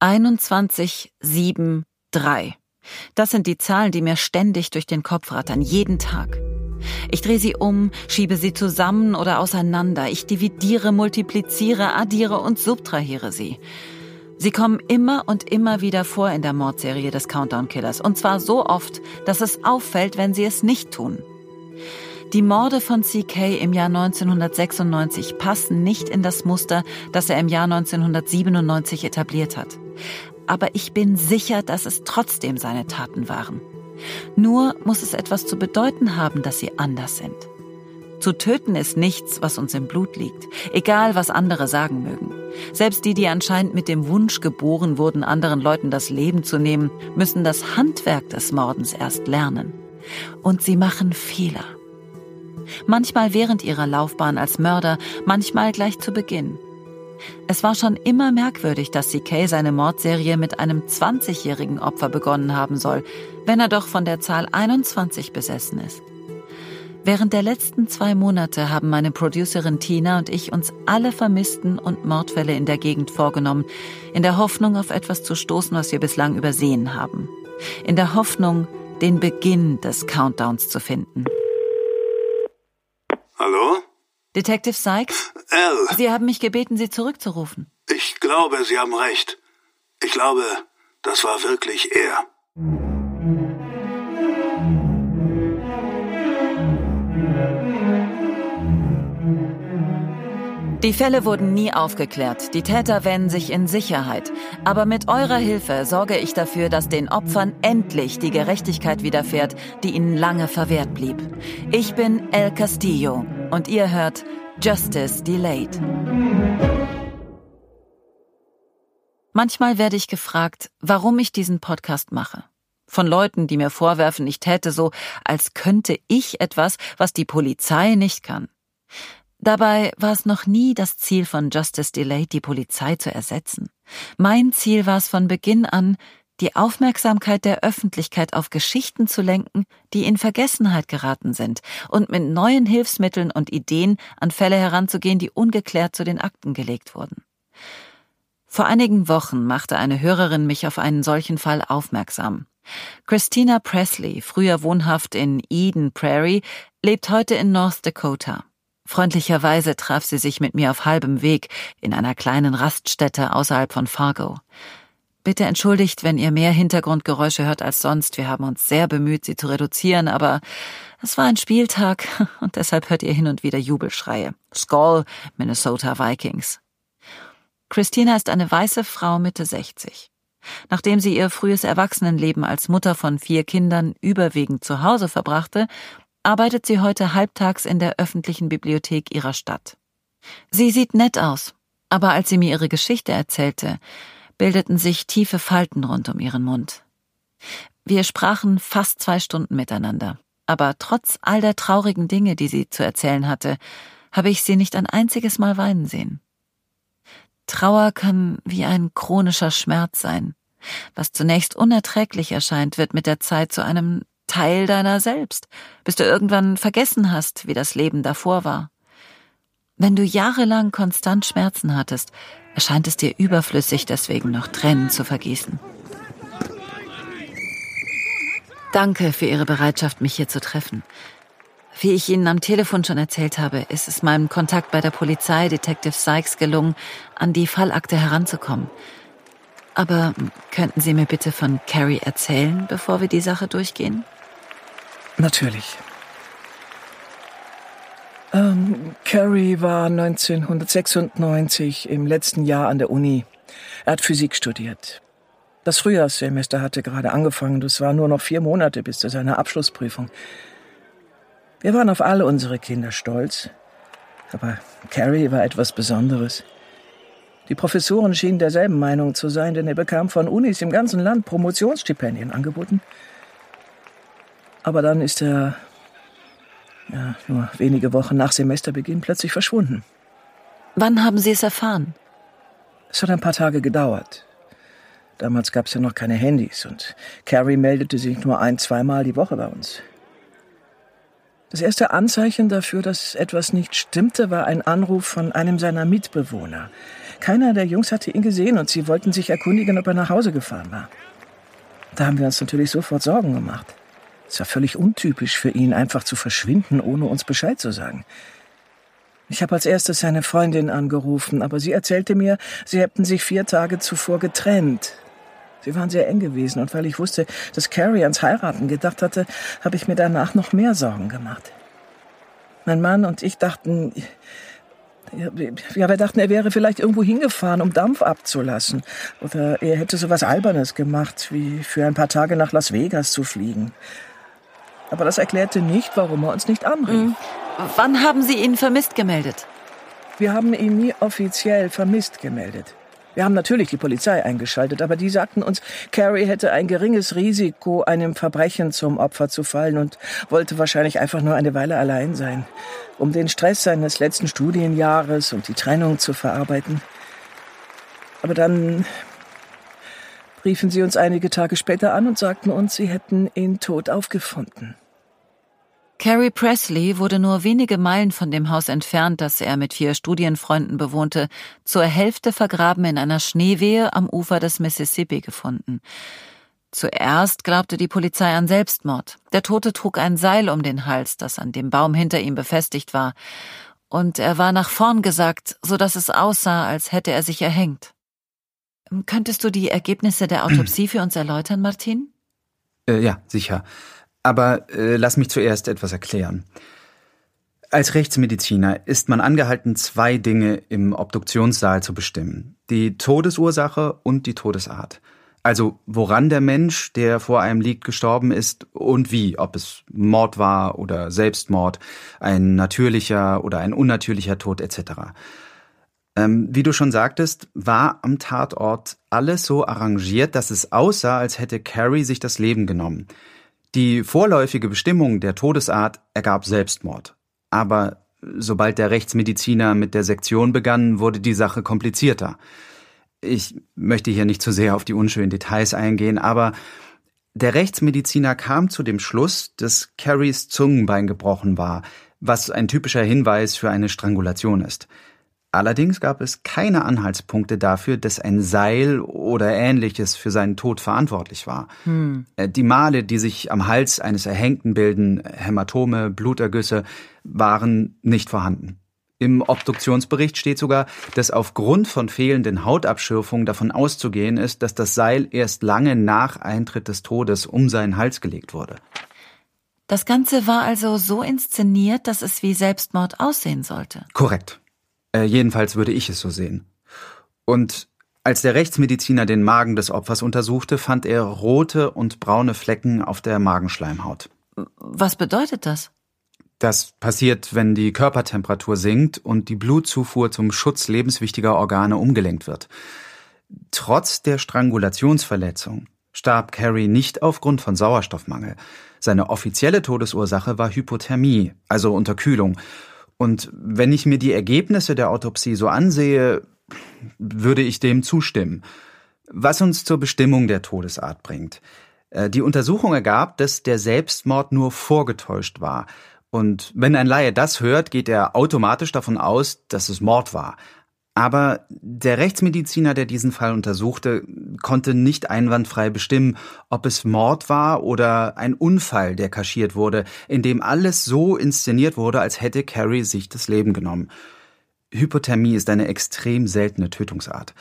2173. Das sind die Zahlen, die mir ständig durch den Kopf rattern, jeden Tag. Ich drehe sie um, schiebe sie zusammen oder auseinander. Ich dividiere, multipliziere, addiere und subtrahiere sie. Sie kommen immer und immer wieder vor in der Mordserie des Countdown Killers. Und zwar so oft, dass es auffällt, wenn sie es nicht tun. Die Morde von CK im Jahr 1996 passen nicht in das Muster, das er im Jahr 1997 etabliert hat. Aber ich bin sicher, dass es trotzdem seine Taten waren. Nur muss es etwas zu bedeuten haben, dass sie anders sind. Zu töten ist nichts, was uns im Blut liegt, egal was andere sagen mögen. Selbst die, die anscheinend mit dem Wunsch geboren wurden, anderen Leuten das Leben zu nehmen, müssen das Handwerk des Mordens erst lernen. Und sie machen Fehler. Manchmal während ihrer Laufbahn als Mörder, manchmal gleich zu Beginn. Es war schon immer merkwürdig, dass CK seine Mordserie mit einem 20-jährigen Opfer begonnen haben soll, wenn er doch von der Zahl 21 besessen ist. Während der letzten zwei Monate haben meine Producerin Tina und ich uns alle Vermissten und Mordfälle in der Gegend vorgenommen, in der Hoffnung, auf etwas zu stoßen, was wir bislang übersehen haben. In der Hoffnung, den Beginn des Countdowns zu finden. Hallo? Detective Sykes? Al. Sie haben mich gebeten, Sie zurückzurufen. Ich glaube, Sie haben recht. Ich glaube, das war wirklich er. Die Fälle wurden nie aufgeklärt. Die Täter wähnen sich in Sicherheit. Aber mit eurer Hilfe sorge ich dafür, dass den Opfern endlich die Gerechtigkeit widerfährt, die ihnen lange verwehrt blieb. Ich bin El Castillo und ihr hört Justice Delayed. Manchmal werde ich gefragt, warum ich diesen Podcast mache. Von Leuten, die mir vorwerfen, ich täte so, als könnte ich etwas, was die Polizei nicht kann. Dabei war es noch nie das Ziel von Justice Delayed, die Polizei zu ersetzen. Mein Ziel war es von Beginn an, die Aufmerksamkeit der Öffentlichkeit auf Geschichten zu lenken, die in Vergessenheit geraten sind, und mit neuen Hilfsmitteln und Ideen an Fälle heranzugehen, die ungeklärt zu den Akten gelegt wurden. Vor einigen Wochen machte eine Hörerin mich auf einen solchen Fall aufmerksam. Christina Presley, früher wohnhaft in Eden Prairie, lebt heute in North Dakota. Freundlicherweise traf sie sich mit mir auf halbem Weg in einer kleinen Raststätte außerhalb von Fargo. Bitte entschuldigt, wenn ihr mehr Hintergrundgeräusche hört als sonst. Wir haben uns sehr bemüht, sie zu reduzieren, aber es war ein Spieltag und deshalb hört ihr hin und wieder Jubelschreie. Skull, Minnesota Vikings. Christina ist eine weiße Frau Mitte 60. Nachdem sie ihr frühes Erwachsenenleben als Mutter von vier Kindern überwiegend zu Hause verbrachte, arbeitet sie heute halbtags in der öffentlichen Bibliothek ihrer Stadt. Sie sieht nett aus, aber als sie mir ihre Geschichte erzählte, bildeten sich tiefe Falten rund um ihren Mund. Wir sprachen fast zwei Stunden miteinander, aber trotz all der traurigen Dinge, die sie zu erzählen hatte, habe ich sie nicht ein einziges Mal weinen sehen. Trauer kann wie ein chronischer Schmerz sein. Was zunächst unerträglich erscheint, wird mit der Zeit zu einem Teil deiner selbst, bis du irgendwann vergessen hast, wie das Leben davor war. Wenn du jahrelang konstant Schmerzen hattest, erscheint es dir überflüssig, deswegen noch Tränen zu vergießen. Danke für Ihre Bereitschaft, mich hier zu treffen. Wie ich Ihnen am Telefon schon erzählt habe, ist es meinem Kontakt bei der Polizei, Detective Sykes, gelungen, an die Fallakte heranzukommen. Aber könnten Sie mir bitte von Carrie erzählen, bevor wir die Sache durchgehen? Natürlich. Ähm, Carrie war 1996 im letzten Jahr an der Uni. Er hat Physik studiert. Das Frühjahrssemester hatte gerade angefangen. Es waren nur noch vier Monate bis zu seiner Abschlussprüfung. Wir waren auf alle unsere Kinder stolz. Aber Carrie war etwas Besonderes. Die Professoren schienen derselben Meinung zu sein, denn er bekam von Unis im ganzen Land Promotionsstipendien angeboten. Aber dann ist er, ja, nur wenige Wochen nach Semesterbeginn plötzlich verschwunden. Wann haben Sie es erfahren? Es hat ein paar Tage gedauert. Damals gab es ja noch keine Handys und Carrie meldete sich nur ein, zweimal die Woche bei uns. Das erste Anzeichen dafür, dass etwas nicht stimmte, war ein Anruf von einem seiner Mitbewohner. Keiner der Jungs hatte ihn gesehen und sie wollten sich erkundigen, ob er nach Hause gefahren war. Da haben wir uns natürlich sofort Sorgen gemacht. Es war völlig untypisch für ihn, einfach zu verschwinden, ohne uns Bescheid zu sagen. Ich habe als erstes seine Freundin angerufen, aber sie erzählte mir, sie hätten sich vier Tage zuvor getrennt. Sie waren sehr eng gewesen und weil ich wusste, dass Carrie ans Heiraten gedacht hatte, habe ich mir danach noch mehr Sorgen gemacht. Mein Mann und ich dachten, ja, wir dachten, er wäre vielleicht irgendwo hingefahren, um Dampf abzulassen. Oder er hätte so was Albernes gemacht, wie für ein paar Tage nach Las Vegas zu fliegen. Aber das erklärte nicht, warum er uns nicht anrief. Mhm. Wann haben Sie ihn vermisst gemeldet? Wir haben ihn nie offiziell vermisst gemeldet. Wir haben natürlich die Polizei eingeschaltet, aber die sagten uns, Carrie hätte ein geringes Risiko, einem Verbrechen zum Opfer zu fallen und wollte wahrscheinlich einfach nur eine Weile allein sein, um den Stress seines letzten Studienjahres und die Trennung zu verarbeiten. Aber dann riefen sie uns einige Tage später an und sagten uns, sie hätten ihn tot aufgefunden. Carrie Presley wurde nur wenige Meilen von dem Haus entfernt, das er mit vier Studienfreunden bewohnte, zur Hälfte vergraben in einer Schneewehe am Ufer des Mississippi gefunden. Zuerst glaubte die Polizei an Selbstmord. Der Tote trug ein Seil um den Hals, das an dem Baum hinter ihm befestigt war, und er war nach vorn gesackt, so dass es aussah, als hätte er sich erhängt. Könntest du die Ergebnisse der Autopsie für uns erläutern, Martin? Äh, ja, sicher. Aber äh, lass mich zuerst etwas erklären. Als Rechtsmediziner ist man angehalten, zwei Dinge im Obduktionssaal zu bestimmen. Die Todesursache und die Todesart. Also woran der Mensch, der vor einem liegt, gestorben ist und wie, ob es Mord war oder Selbstmord, ein natürlicher oder ein unnatürlicher Tod etc. Ähm, wie du schon sagtest, war am Tatort alles so arrangiert, dass es aussah, als hätte Carrie sich das Leben genommen. Die vorläufige Bestimmung der Todesart ergab Selbstmord. Aber sobald der Rechtsmediziner mit der Sektion begann, wurde die Sache komplizierter. Ich möchte hier nicht zu sehr auf die unschönen Details eingehen, aber der Rechtsmediziner kam zu dem Schluss, dass Carries Zungenbein gebrochen war, was ein typischer Hinweis für eine Strangulation ist. Allerdings gab es keine Anhaltspunkte dafür, dass ein Seil oder ähnliches für seinen Tod verantwortlich war. Hm. Äh, die Male, die sich am Hals eines Erhängten bilden, Hämatome, Blutergüsse, waren nicht vorhanden. Im Obduktionsbericht steht sogar, dass aufgrund von fehlenden Hautabschürfungen davon auszugehen ist, dass das Seil erst lange nach Eintritt des Todes um seinen Hals gelegt wurde. Das Ganze war also so inszeniert, dass es wie Selbstmord aussehen sollte. Korrekt. Äh, jedenfalls würde ich es so sehen. Und als der Rechtsmediziner den Magen des Opfers untersuchte, fand er rote und braune Flecken auf der Magenschleimhaut. Was bedeutet das? Das passiert, wenn die Körpertemperatur sinkt und die Blutzufuhr zum Schutz lebenswichtiger Organe umgelenkt wird. Trotz der Strangulationsverletzung starb Carrie nicht aufgrund von Sauerstoffmangel. Seine offizielle Todesursache war Hypothermie, also Unterkühlung, und wenn ich mir die Ergebnisse der Autopsie so ansehe, würde ich dem zustimmen. Was uns zur Bestimmung der Todesart bringt. Äh, die Untersuchung ergab, dass der Selbstmord nur vorgetäuscht war. Und wenn ein Laie das hört, geht er automatisch davon aus, dass es Mord war. Aber der Rechtsmediziner, der diesen Fall untersuchte, konnte nicht einwandfrei bestimmen, ob es Mord war oder ein Unfall, der kaschiert wurde, in dem alles so inszeniert wurde, als hätte Carrie sich das Leben genommen. Hypothermie ist eine extrem seltene Tötungsart.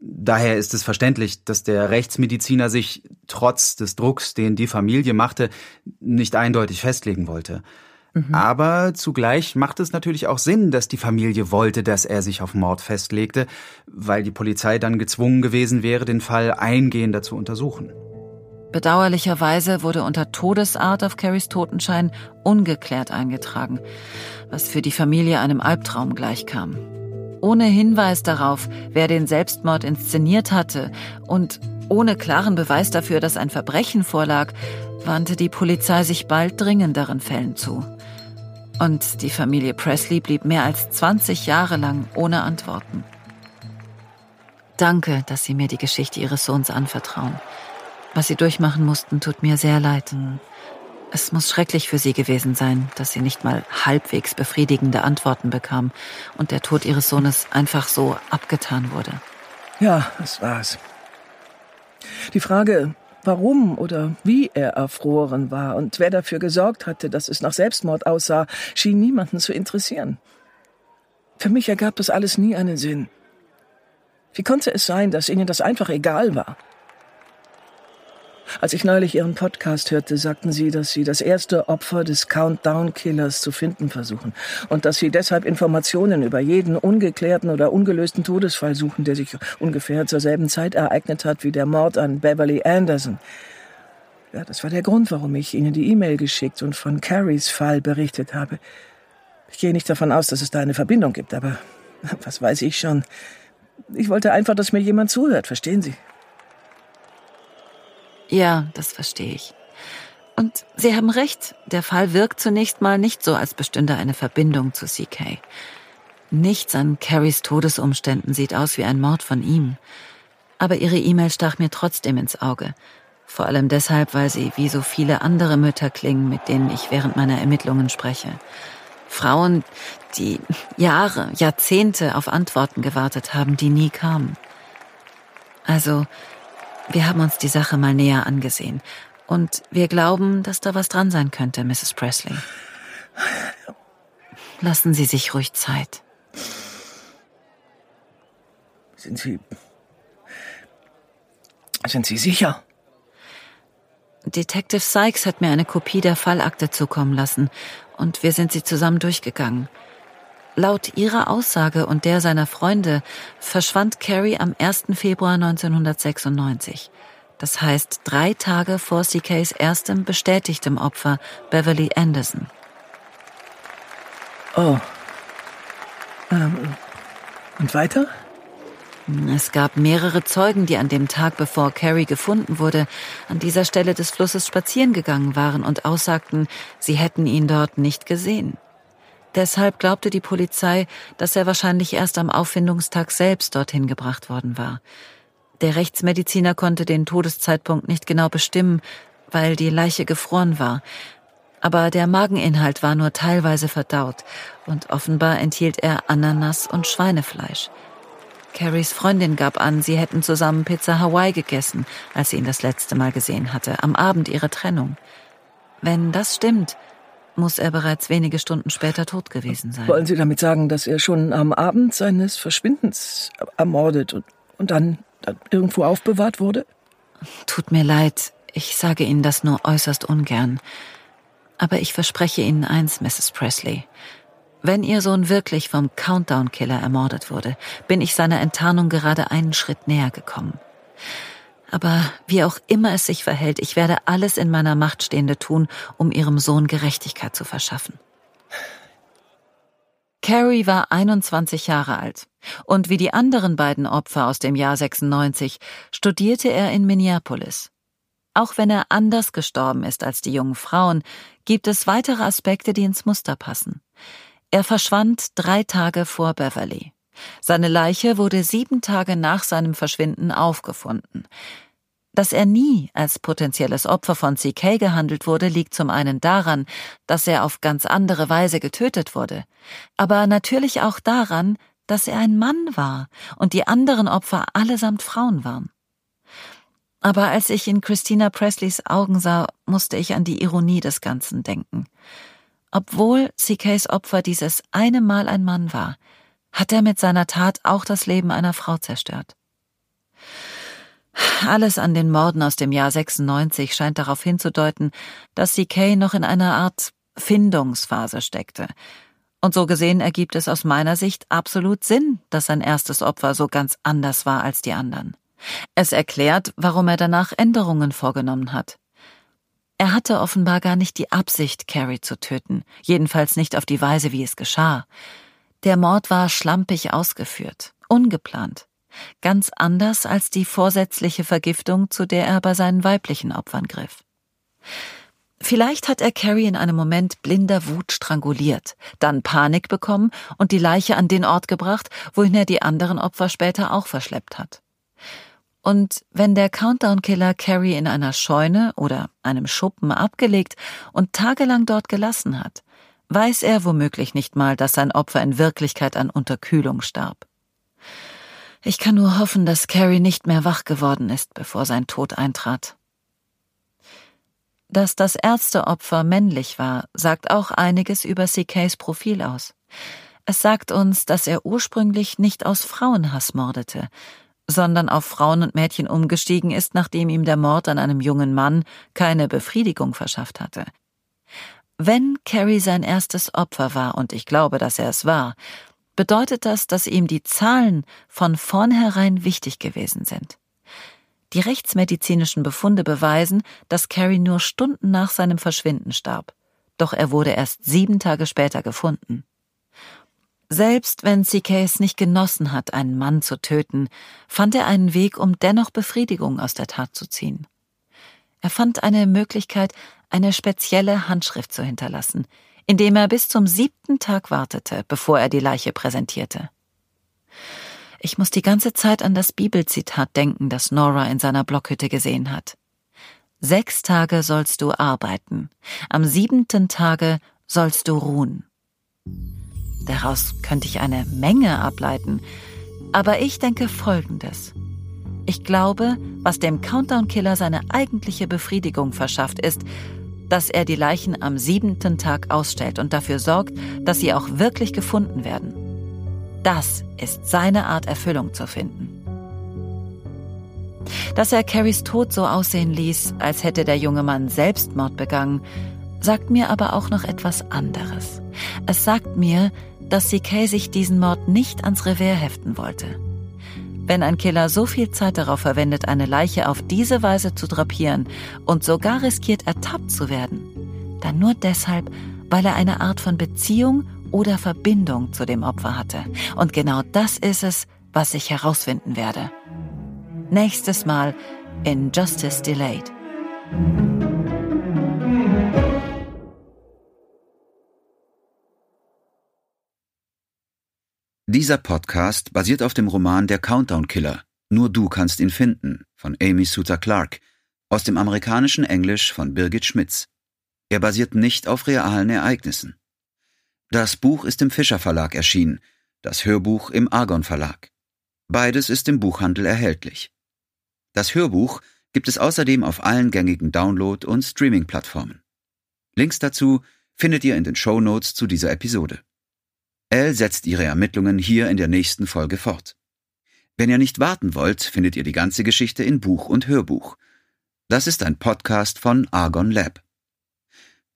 Daher ist es verständlich, dass der Rechtsmediziner sich trotz des Drucks, den die Familie machte, nicht eindeutig festlegen wollte. Mhm. Aber zugleich macht es natürlich auch Sinn, dass die Familie wollte, dass er sich auf Mord festlegte, weil die Polizei dann gezwungen gewesen wäre, den Fall eingehender zu untersuchen. Bedauerlicherweise wurde unter Todesart auf Carries Totenschein ungeklärt eingetragen, was für die Familie einem Albtraum gleichkam. Ohne Hinweis darauf, wer den Selbstmord inszeniert hatte und ohne klaren Beweis dafür, dass ein Verbrechen vorlag, wandte die Polizei sich bald dringenderen Fällen zu. Und die Familie Presley blieb mehr als 20 Jahre lang ohne Antworten. Danke, dass Sie mir die Geschichte Ihres Sohns anvertrauen. Was Sie durchmachen mussten, tut mir sehr leid. Es muss schrecklich für Sie gewesen sein, dass Sie nicht mal halbwegs befriedigende Antworten bekamen und der Tod Ihres Sohnes einfach so abgetan wurde. Ja, das war's. Die Frage, warum oder wie er erfroren war und wer dafür gesorgt hatte, dass es nach Selbstmord aussah, schien niemanden zu interessieren. Für mich ergab das alles nie einen Sinn. Wie konnte es sein, dass Ihnen das einfach egal war? Als ich neulich Ihren Podcast hörte, sagten Sie, dass Sie das erste Opfer des Countdown-Killers zu finden versuchen und dass Sie deshalb Informationen über jeden ungeklärten oder ungelösten Todesfall suchen, der sich ungefähr zur selben Zeit ereignet hat wie der Mord an Beverly Anderson. Ja, das war der Grund, warum ich Ihnen die E-Mail geschickt und von Carries Fall berichtet habe. Ich gehe nicht davon aus, dass es da eine Verbindung gibt, aber was weiß ich schon. Ich wollte einfach, dass mir jemand zuhört, verstehen Sie? Ja, das verstehe ich. Und Sie haben recht, der Fall wirkt zunächst mal nicht so, als bestünde eine Verbindung zu CK. Nichts an Carries Todesumständen sieht aus wie ein Mord von ihm. Aber Ihre E-Mail stach mir trotzdem ins Auge. Vor allem deshalb, weil sie wie so viele andere Mütter klingen, mit denen ich während meiner Ermittlungen spreche. Frauen, die Jahre, Jahrzehnte auf Antworten gewartet haben, die nie kamen. Also, wir haben uns die Sache mal näher angesehen. Und wir glauben, dass da was dran sein könnte, Mrs. Presley. Lassen Sie sich ruhig Zeit. Sind Sie. Sind Sie sicher? Detective Sykes hat mir eine Kopie der Fallakte zukommen lassen und wir sind sie zusammen durchgegangen. Laut ihrer Aussage und der seiner Freunde verschwand Carrie am 1. Februar 1996. Das heißt drei Tage vor CKs erstem bestätigtem Opfer, Beverly Anderson. Oh. Ähm, und weiter? Es gab mehrere Zeugen, die an dem Tag, bevor Carrie gefunden wurde, an dieser Stelle des Flusses spazieren gegangen waren und aussagten, sie hätten ihn dort nicht gesehen. Deshalb glaubte die Polizei, dass er wahrscheinlich erst am Auffindungstag selbst dorthin gebracht worden war. Der Rechtsmediziner konnte den Todeszeitpunkt nicht genau bestimmen, weil die Leiche gefroren war. Aber der Mageninhalt war nur teilweise verdaut und offenbar enthielt er Ananas und Schweinefleisch. Carries Freundin gab an, sie hätten zusammen Pizza Hawaii gegessen, als sie ihn das letzte Mal gesehen hatte, am Abend ihrer Trennung. Wenn das stimmt, muss er bereits wenige Stunden später tot gewesen sein. Wollen Sie damit sagen, dass er schon am Abend seines Verschwindens ermordet und, und dann, dann irgendwo aufbewahrt wurde? Tut mir leid, ich sage Ihnen das nur äußerst ungern. Aber ich verspreche Ihnen eins, Mrs. Presley. Wenn Ihr Sohn wirklich vom Countdown-Killer ermordet wurde, bin ich seiner Enttarnung gerade einen Schritt näher gekommen. Aber wie auch immer es sich verhält, ich werde alles in meiner Macht Stehende tun, um ihrem Sohn Gerechtigkeit zu verschaffen. Carrie war 21 Jahre alt und wie die anderen beiden Opfer aus dem Jahr 96 studierte er in Minneapolis. Auch wenn er anders gestorben ist als die jungen Frauen, gibt es weitere Aspekte, die ins Muster passen. Er verschwand drei Tage vor Beverly. Seine Leiche wurde sieben Tage nach seinem Verschwinden aufgefunden. Dass er nie als potenzielles Opfer von CK gehandelt wurde, liegt zum einen daran, dass er auf ganz andere Weise getötet wurde, aber natürlich auch daran, dass er ein Mann war und die anderen Opfer allesamt Frauen waren. Aber als ich in Christina Presleys Augen sah, musste ich an die Ironie des Ganzen denken. Obwohl CKs Opfer dieses eine Mal ein Mann war, hat er mit seiner Tat auch das Leben einer Frau zerstört. Alles an den Morden aus dem Jahr 96 scheint darauf hinzudeuten, dass CK noch in einer Art Findungsphase steckte. Und so gesehen ergibt es aus meiner Sicht absolut Sinn, dass sein erstes Opfer so ganz anders war als die anderen. Es erklärt, warum er danach Änderungen vorgenommen hat. Er hatte offenbar gar nicht die Absicht, Carrie zu töten, jedenfalls nicht auf die Weise, wie es geschah. Der Mord war schlampig ausgeführt, ungeplant, ganz anders als die vorsätzliche Vergiftung, zu der er bei seinen weiblichen Opfern griff. Vielleicht hat er Carrie in einem Moment blinder Wut stranguliert, dann Panik bekommen und die Leiche an den Ort gebracht, wohin er die anderen Opfer später auch verschleppt hat. Und wenn der Countdown-Killer Carrie in einer Scheune oder einem Schuppen abgelegt und tagelang dort gelassen hat, weiß er womöglich nicht mal, dass sein Opfer in Wirklichkeit an Unterkühlung starb. Ich kann nur hoffen, dass Carrie nicht mehr wach geworden ist, bevor sein Tod eintrat. Dass das Ärzteopfer männlich war, sagt auch einiges über CKs Profil aus. Es sagt uns, dass er ursprünglich nicht aus Frauenhass mordete, sondern auf Frauen und Mädchen umgestiegen ist, nachdem ihm der Mord an einem jungen Mann keine Befriedigung verschafft hatte. Wenn Carrie sein erstes Opfer war, und ich glaube, dass er es war, bedeutet das, dass ihm die Zahlen von vornherein wichtig gewesen sind. Die rechtsmedizinischen Befunde beweisen, dass Carrie nur Stunden nach seinem Verschwinden starb. Doch er wurde erst sieben Tage später gefunden. Selbst wenn CK es nicht genossen hat, einen Mann zu töten, fand er einen Weg, um dennoch Befriedigung aus der Tat zu ziehen. Er fand eine Möglichkeit, eine spezielle Handschrift zu hinterlassen, indem er bis zum siebten Tag wartete, bevor er die Leiche präsentierte. Ich muss die ganze Zeit an das Bibelzitat denken, das Nora in seiner Blockhütte gesehen hat. Sechs Tage sollst du arbeiten, am siebenten Tage sollst du ruhen. Daraus könnte ich eine Menge ableiten, aber ich denke Folgendes. Ich glaube, was dem Countdown-Killer seine eigentliche Befriedigung verschafft, ist, dass er die Leichen am siebenten Tag ausstellt und dafür sorgt, dass sie auch wirklich gefunden werden. Das ist seine Art Erfüllung zu finden. Dass er Carries Tod so aussehen ließ, als hätte der junge Mann Selbstmord begangen, sagt mir aber auch noch etwas anderes. Es sagt mir, dass CK sich diesen Mord nicht ans Revers heften wollte. Wenn ein Killer so viel Zeit darauf verwendet, eine Leiche auf diese Weise zu drapieren und sogar riskiert, ertappt zu werden, dann nur deshalb, weil er eine Art von Beziehung oder Verbindung zu dem Opfer hatte. Und genau das ist es, was ich herausfinden werde. Nächstes Mal in Justice Delayed. Dieser Podcast basiert auf dem Roman Der Countdown Killer. Nur du kannst ihn finden von Amy Suter Clark aus dem amerikanischen Englisch von Birgit Schmitz. Er basiert nicht auf realen Ereignissen. Das Buch ist im Fischer Verlag erschienen, das Hörbuch im Argon Verlag. Beides ist im Buchhandel erhältlich. Das Hörbuch gibt es außerdem auf allen gängigen Download- und Streaming-Plattformen. Links dazu findet ihr in den Show Notes zu dieser Episode. Elle setzt ihre Ermittlungen hier in der nächsten Folge fort. Wenn ihr nicht warten wollt, findet ihr die ganze Geschichte in Buch und Hörbuch. Das ist ein Podcast von Argon Lab.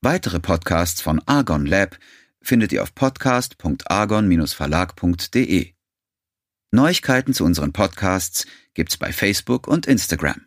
Weitere Podcasts von Argon Lab findet ihr auf podcast.argon-verlag.de. Neuigkeiten zu unseren Podcasts gibt's bei Facebook und Instagram.